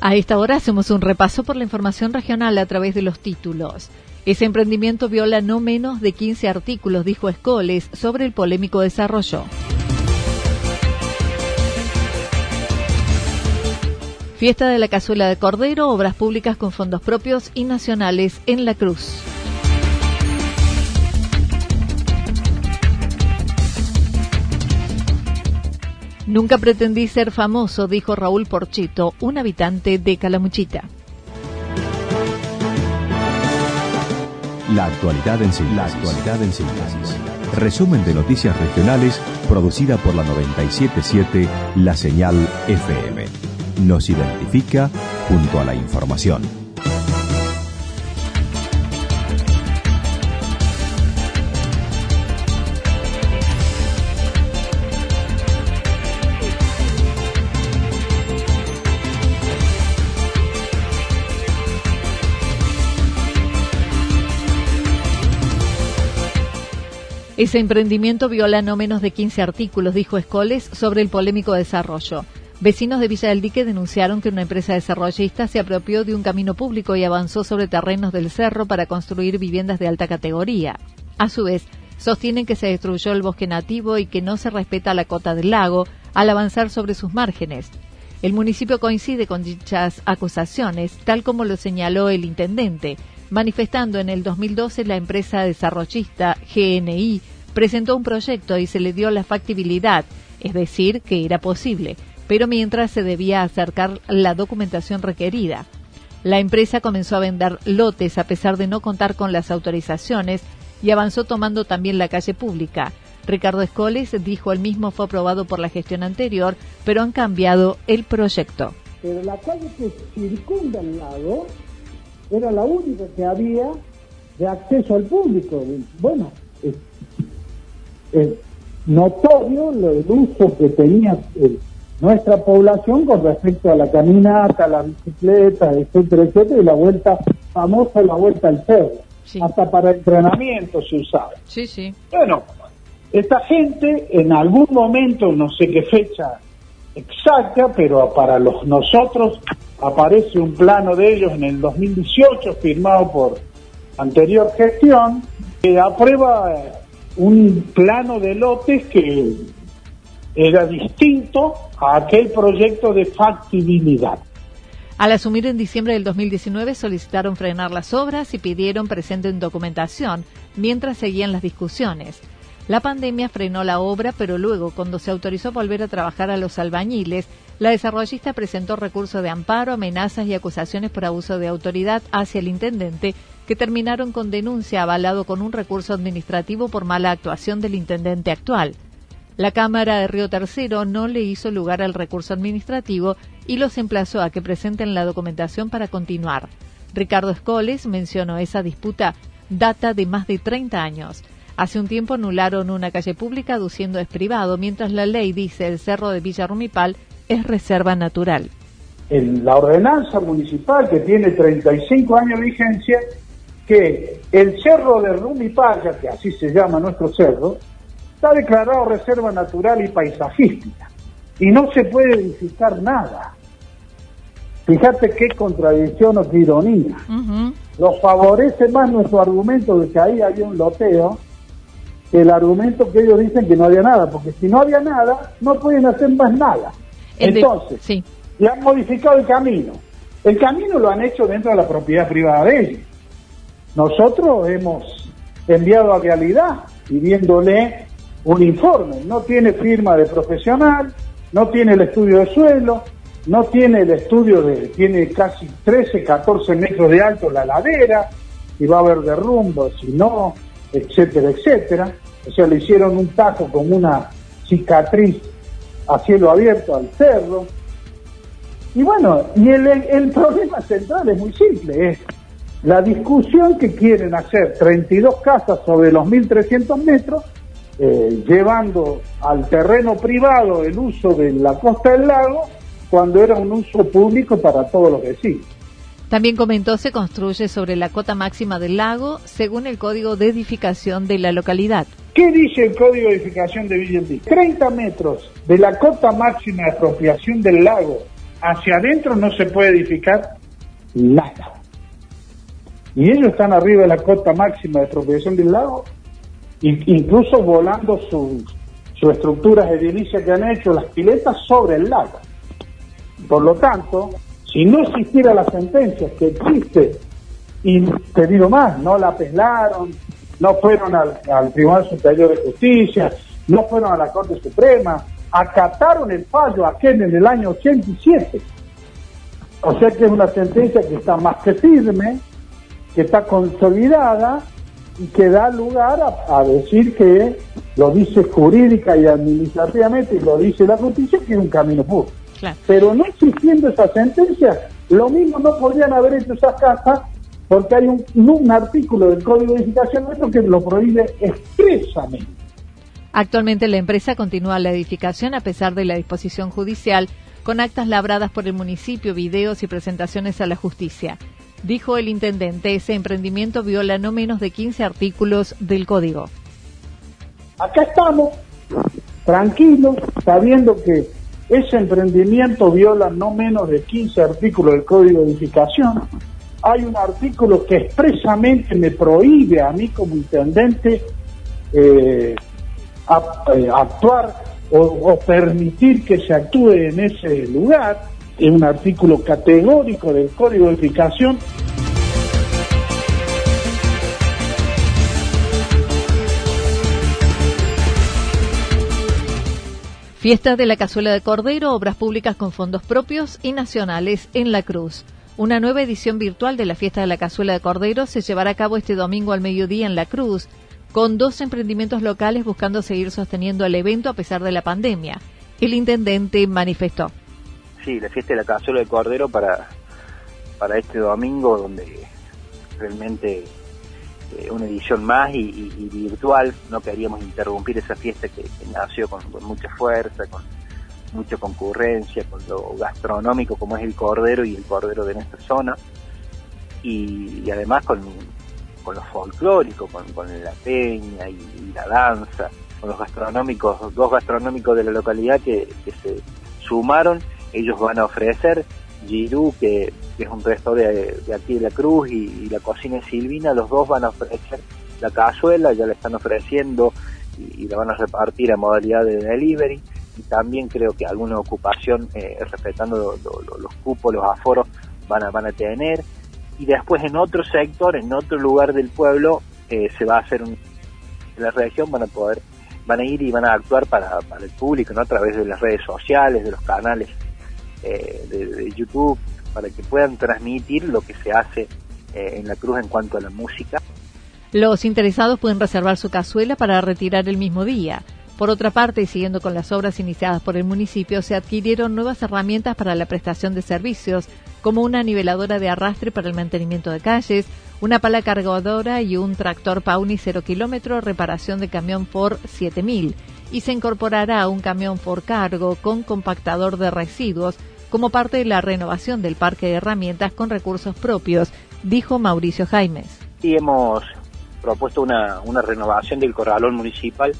A esta hora hacemos un repaso por la información regional a través de los títulos. Ese emprendimiento viola no menos de 15 artículos, dijo Escoles, sobre el polémico desarrollo. Fiesta de la Cazuela de Cordero, obras públicas con fondos propios y nacionales en La Cruz. Nunca pretendí ser famoso, dijo Raúl Porchito, un habitante de Calamuchita. La actualidad en síntesis. La actualidad en síntesis. Resumen de noticias regionales producida por la 977 La Señal FM. Nos identifica junto a la información. Ese emprendimiento viola no menos de 15 artículos, dijo Escoles, sobre el polémico desarrollo. Vecinos de Villa del Dique denunciaron que una empresa desarrollista se apropió de un camino público y avanzó sobre terrenos del cerro para construir viviendas de alta categoría. A su vez, sostienen que se destruyó el bosque nativo y que no se respeta la cota del lago al avanzar sobre sus márgenes. El municipio coincide con dichas acusaciones, tal como lo señaló el intendente, manifestando en el 2012 la empresa desarrollista GNI presentó un proyecto y se le dio la factibilidad, es decir, que era posible, pero mientras se debía acercar la documentación requerida. La empresa comenzó a vender lotes a pesar de no contar con las autorizaciones y avanzó tomando también la calle pública. Ricardo Escoles dijo el mismo fue aprobado por la gestión anterior, pero han cambiado el proyecto. Pero la calle que circunda el lago era la única que había de acceso al público. Bueno, es, notorio el uso que tenía eh, nuestra población con respecto a la caminata, la bicicleta, etcétera, etcétera, y la vuelta famosa, la vuelta al cerro. Hasta para entrenamiento se usaba. Sí, sí. Bueno, esta gente en algún momento, no sé qué fecha exacta, pero para los nosotros aparece un plano de ellos en el 2018 firmado por anterior gestión que aprueba eh, un plano de lotes que era distinto a aquel proyecto de factibilidad. Al asumir en diciembre del 2019 solicitaron frenar las obras y pidieron presenten documentación mientras seguían las discusiones. La pandemia frenó la obra, pero luego, cuando se autorizó volver a trabajar a los albañiles, la desarrollista presentó recurso de amparo, amenazas y acusaciones por abuso de autoridad hacia el intendente, que terminaron con denuncia avalado con un recurso administrativo por mala actuación del intendente actual. La Cámara de Río Tercero no le hizo lugar al recurso administrativo y los emplazó a que presenten la documentación para continuar. Ricardo Escoles mencionó esa disputa data de más de 30 años. Hace un tiempo anularon una calle pública aduciendo es privado, mientras la ley dice el cerro de Villa Rumipal es reserva natural. En la ordenanza municipal que tiene 35 años de vigencia, que el cerro de Rumipal, que así se llama nuestro cerro, está declarado reserva natural y paisajística y no se puede edificar nada. Fíjate qué contradicción o qué ironía. Lo favorece más nuestro argumento de que ahí había un loteo el argumento que ellos dicen que no había nada, porque si no había nada, no pueden hacer más nada. Entonces, sí. le han modificado el camino. El camino lo han hecho dentro de la propiedad privada de ellos. Nosotros hemos enviado a realidad pidiéndole un informe. No tiene firma de profesional, no tiene el estudio de suelo, no tiene el estudio de, tiene casi 13, 14 metros de alto la ladera, y va a haber derrumbos, si no, etcétera, etcétera. O sea, le hicieron un tajo con una cicatriz a cielo abierto al cerro. Y bueno, y el, problema central es muy simple, es la discusión que quieren hacer 32 casas sobre los 1.300 metros, eh, llevando al terreno privado el uso de la costa del lago, cuando era un uso público para todos los vecinos. También comentó se construye sobre la cota máxima del lago según el código de edificación de la localidad. ¿Qué dice el código de edificación de Villa 30 metros de la cota máxima de apropiación del lago hacia adentro no se puede edificar nada. Y ellos están arriba de la cota máxima de apropiación del lago, incluso volando sus su estructuras edilicias que han hecho, las piletas sobre el lago. Por lo tanto, si no existiera la sentencia que existe, y te digo más, no la apelaron, no fueron al, Tribunal Superior de Justicia, no fueron a la Corte Suprema, acataron el fallo aquel en el año 87. O sea que es una sentencia que está más que firme, que está consolidada y que da lugar a, a decir que lo dice jurídica y administrativamente y lo dice la justicia que es un camino puro. Pero no existiendo esa sentencia, lo mismo no podrían haber hecho esas casas porque hay un, artículo del Código de Edificación nuestro que lo prohíbe expresamente. Actualmente la empresa continúa la edificación a pesar de la disposición judicial, con actas labradas por el municipio, videos y presentaciones a la justicia. Dijo el intendente, ese emprendimiento viola no menos de 15 artículos del código. Acá estamos, tranquilos, sabiendo que ese emprendimiento viola no menos de 15 artículos del Código de Edificación. Hay un artículo que expresamente me prohíbe a mí como intendente eh, eh, actuar o, o, permitir que se actúe en ese lugar. Es un artículo categórico del Código de Edificación Fiesta de la Cazuela de Cordero, obras públicas con fondos propios y nacionales en La Cruz. Una nueva edición virtual de la Fiesta de la Cazuela de Cordero se llevará a cabo este domingo al mediodía en La Cruz, con dos emprendimientos locales buscando seguir sosteniendo el evento a pesar de la pandemia. El intendente manifestó. Sí, la Fiesta de la Cazuela de Cordero para, para este domingo, donde realmente eh, una edición más y, virtual, no queríamos interrumpir esa fiesta que, nació con, mucha fuerza, con mucha concurrencia, con lo gastronómico como es el cordero y el cordero de nuestra zona, y, además con, con lo folclórico, con, la peña y, la danza, con los gastronómicos, dos gastronómicos de la localidad que, se sumaron, ellos van a ofrecer Girú, que que es un restaurante de, aquí de la Cruz, y, la cocina Silvina, los dos van a ofrecer la cazuela, ya la están ofreciendo y, la van a repartir a modalidad de delivery. Y también creo que alguna ocupación, eh, respetando los cupos, los aforos, van a, van a tener. Y después en otro sector, en otro lugar del pueblo, eh, se va a hacer un, en la región van a poder, van a ir y van a actuar para, para el público, ¿no? A través de las redes sociales, de los canales eh, de YouTube, para que puedan transmitir lo que se hace eh, en la cruz en cuanto a la música. Los interesados pueden reservar su cazuela para retirar el mismo día. Por otra parte, siguiendo con las obras iniciadas por el municipio, se adquirieron nuevas herramientas para la prestación de servicios, como una niveladora de arrastre para el mantenimiento de calles, una pala cargadora y un tractor Pauni 0 kilómetro, reparación de camión Ford 7000. Y se incorporará un camión Ford Cargo con compactador de residuos como parte de la renovación del parque de herramientas con recursos propios, dijo Mauricio Jaimes. Y hemos propuesto una, una renovación del corralón municipal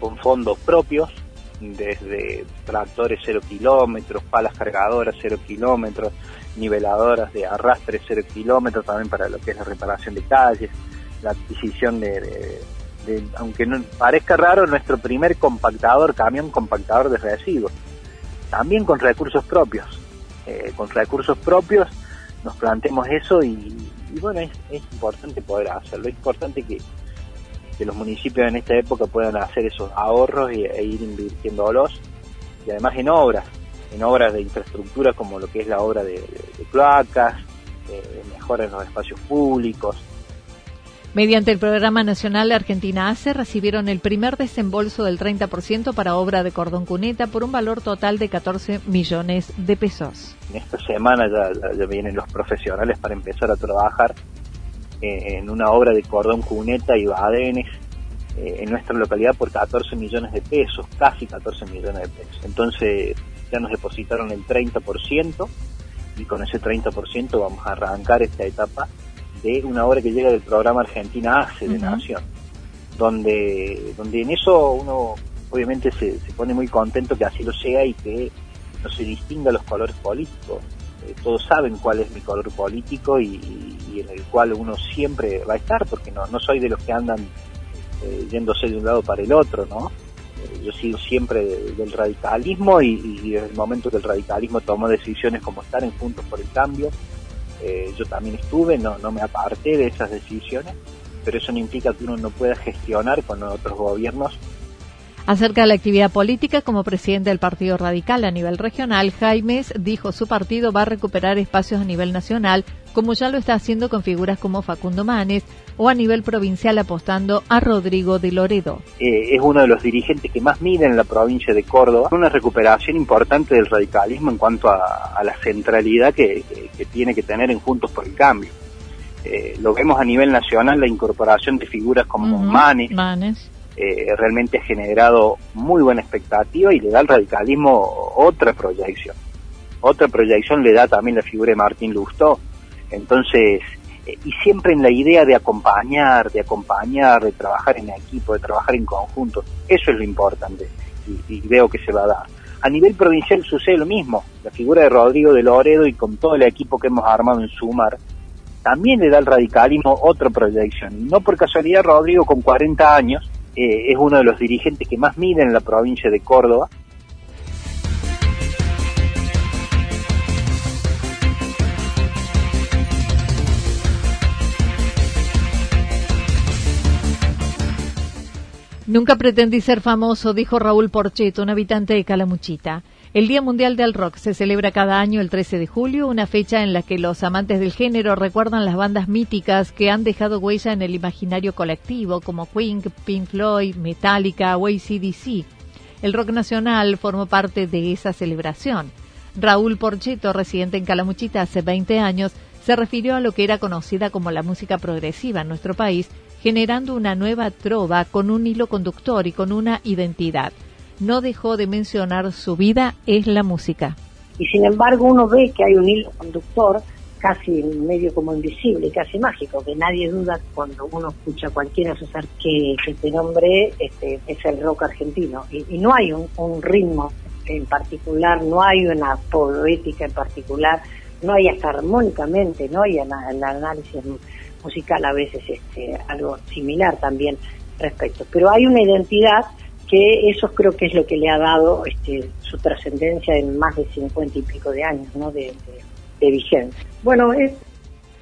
con fondos propios, desde tractores 0 kilómetros, palas cargadoras 0 kilómetros, niveladoras de arrastre 0 kilómetros, también para lo que es la reparación de calles, la adquisición de, aunque no parezca raro, nuestro primer compactador, camión compactador de residuos, también con recursos propios. Eh, con recursos propios nos planteemos eso y, bueno, es, importante poder hacerlo, es importante que, que los municipios en esta época puedan hacer esos ahorros y, e ir invirtiéndolos. Y además en obras, en obras de infraestructura como lo que es la obra de, de, cloacas, de mejoras en los espacios públicos, Mediante el Programa Nacional Argentina ACE recibieron el primer desembolso del 30% para obra de cordón cuneta por un valor total de 14 millones de pesos. En esta semana ya, vienen los profesionales para empezar a trabajar eh, en una obra de cordón cuneta y badenes eh, en nuestra localidad por 14 millones de pesos, casi 14 millones de pesos. Entonces ya nos depositaron el 30% y con ese 30% vamos a arrancar esta etapa de una obra que llega del programa Argentina ACE de Nación, donde, donde en eso uno obviamente se, pone muy contento que así lo sea y que no se distinga los colores políticos. Eh, todos saben cuál es mi color político y, en el cual uno siempre va a estar, porque no, no soy de los que andan eh, yéndose de un lado para el otro, ¿no? Eh, yo sigo siempre del radicalismo y, y, desde el momento que el radicalismo tomó decisiones como estar en Juntos por el Cambio, eh, yo también estuve, no, no me aparté de esas decisiones, pero eso no implica que uno no pueda gestionar con otros gobiernos. Acerca de la actividad política, como presidente del Partido Radical a nivel regional, Jaimes dijo su partido va a recuperar espacios a nivel nacional, como ya lo está haciendo con figuras como Facundo Manes, o a nivel provincial apostando a Rodrigo de Loredo. Eh, es uno de los dirigentes que más miden en la provincia de Córdoba. Una recuperación importante del radicalismo en cuanto a, la centralidad que, tiene que tener en Juntos por el Cambio. Eh, lo vemos a nivel nacional, la incorporación de figuras como Manes, Manes eh, realmente ha generado muy buena expectativa y le da al radicalismo otra proyección. Otra proyección le da también la figura de Martín Lustó. Entonces, eh, y siempre en la idea de acompañar, de acompañar, de trabajar en equipo, de trabajar en conjunto. Eso es lo importante y, veo que se va a dar. A nivel provincial sucede lo mismo. La figura de Rodrigo de Loredo y con todo el equipo que hemos armado en Sumar, también le da al radicalismo otra proyección. No por casualidad Rodrigo con 40 años eh, es uno de los dirigentes que más miden en la provincia de Córdoba. Nunca pretendí ser famoso, dijo Raúl Porcheto, un habitante de Calamuchita. El Día Mundial del Rock se celebra cada año el 13 de julio, una fecha en la que los amantes del género recuerdan las bandas míticas que han dejado huella en el imaginario colectivo, como Queen, Pink Floyd, Metallica o ACDC. El rock nacional formó parte de esa celebración. Raúl Porcheto, residente en Calamuchita hace 20 años, se refirió a lo que era conocida como la música progresiva en nuestro país, generando una nueva trova con un hilo conductor y con una identidad no dejó de mencionar su vida es la música. Y sin embargo uno ve que hay un hilo conductor casi medio como invisible, casi mágico, que nadie duda cuando uno escucha a cualquiera asociar que, este nombre este, es el rock argentino. Y, no hay un, ritmo en particular, no hay una poética en particular, no hay hasta armónicamente, no hay el análisis musical a veces este, algo similar también respecto. Pero hay una identidad que eso creo que es lo que le ha dado este, su trascendencia en más de cincuenta y pico de años ¿no? de, vigencia. Bueno,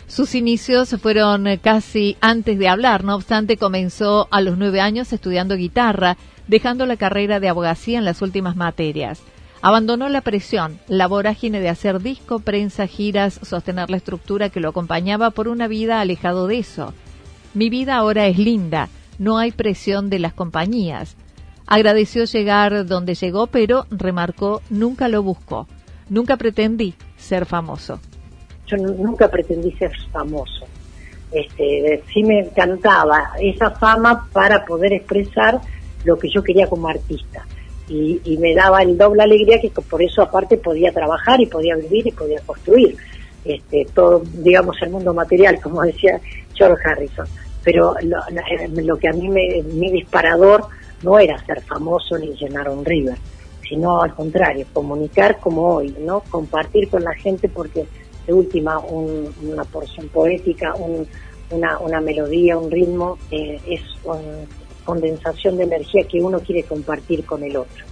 Sus inicios fueron casi antes de hablar, no obstante comenzó a los nueve años estudiando guitarra, dejando la carrera de abogacía en las últimas materias. Abandonó la presión, la vorágine de hacer disco, prensa, giras, sostener la estructura que lo acompañaba por una vida alejado de eso. Mi vida ahora es linda, no hay presión de las compañías. Agradeció llegar donde llegó, pero remarcó, nunca lo buscó. Nunca pretendí ser famoso. Yo nunca pretendí ser famoso. Este, sí me encantaba esa fama para poder expresar lo que yo quería como artista. Y, me daba el doble alegría que por eso aparte podía trabajar y podía vivir y podía construir este, todo, digamos, el mundo material, como decía George Harrison. Pero lo, lo que a mí me, mi disparador no era ser famoso ni llenar un river, sino al contrario, comunicar como hoy, ¿no? Compartir con la gente porque de última una porción poética, una, una melodía, un ritmo, eh, es condensación de energía que uno quiere compartir con el otro.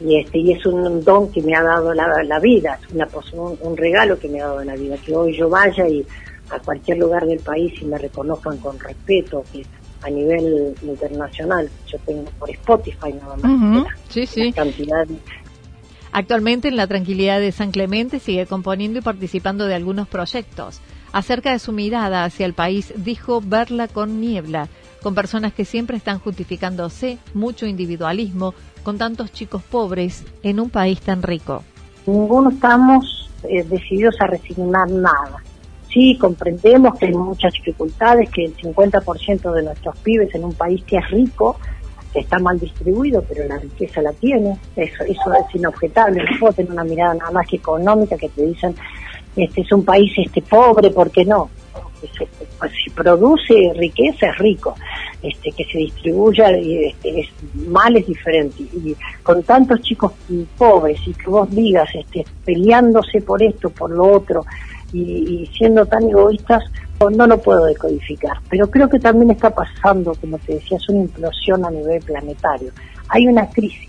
Y, este, y es un don que me ha dado la, la vida, una, un, un regalo que me ha dado la vida, que hoy yo vaya y a cualquier lugar del país y me reconozcan con respeto, que a nivel internacional, yo tengo por Spotify nada más, sí, sí. cantidad Actualmente en la tranquilidad de San Clemente sigue componiendo y participando de algunos proyectos. Acerca de su mirada hacia el país, dijo verla con niebla, con personas que siempre están justificándose, mucho individualismo, con tantos chicos pobres en un país tan rico. Ninguno estamos eh, decididos a resignar nada. Sí, comprendemos que hay muchas dificultades, que el 50% de nuestros pibes en un país que es rico está mal distribuido, pero la riqueza la tiene, eso, eso es inobjetable, no puedo tener una mirada nada más que económica que te dicen, este es un país este pobre, ¿por qué no? Pues, si produce riqueza es rico, este, que se distribuya este, es, mal es diferente. Y con tantos chicos pobres y que vos digas este, peleándose por esto, por lo otro, y, siendo tan egoístas, no lo puedo decodificar, pero creo que también está pasando, como te decía, es una implosión a nivel planetario. Hay una crisis.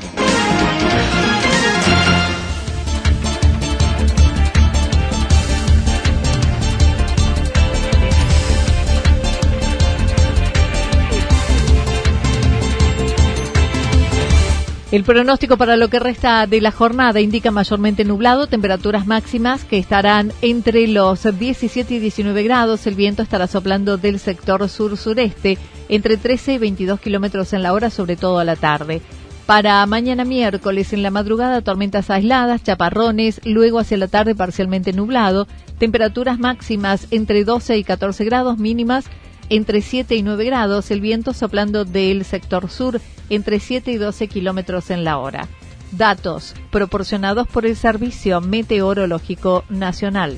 El pronóstico para lo que resta de la jornada indica mayormente nublado, temperaturas máximas que estarán entre los 17 y 19 grados. El viento estará soplando del sector sur-sureste entre 13 y 22 kilómetros en la hora, sobre todo a la tarde. Para mañana miércoles en la madrugada tormentas aisladas, chaparrones, luego hacia la tarde parcialmente nublado, temperaturas máximas entre 12 y 14 grados mínimas entre 7 y 9 grados, el viento soplando del sector sur entre 7 y 12 kilómetros en la hora. Datos proporcionados por el Servicio Meteorológico Nacional.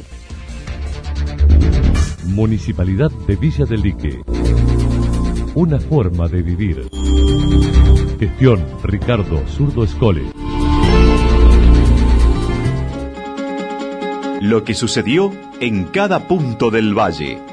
Municipalidad de Villa del Lique. Una forma de vivir. Gestión Ricardo Zurdo Escole. Lo que sucedió en cada punto del valle.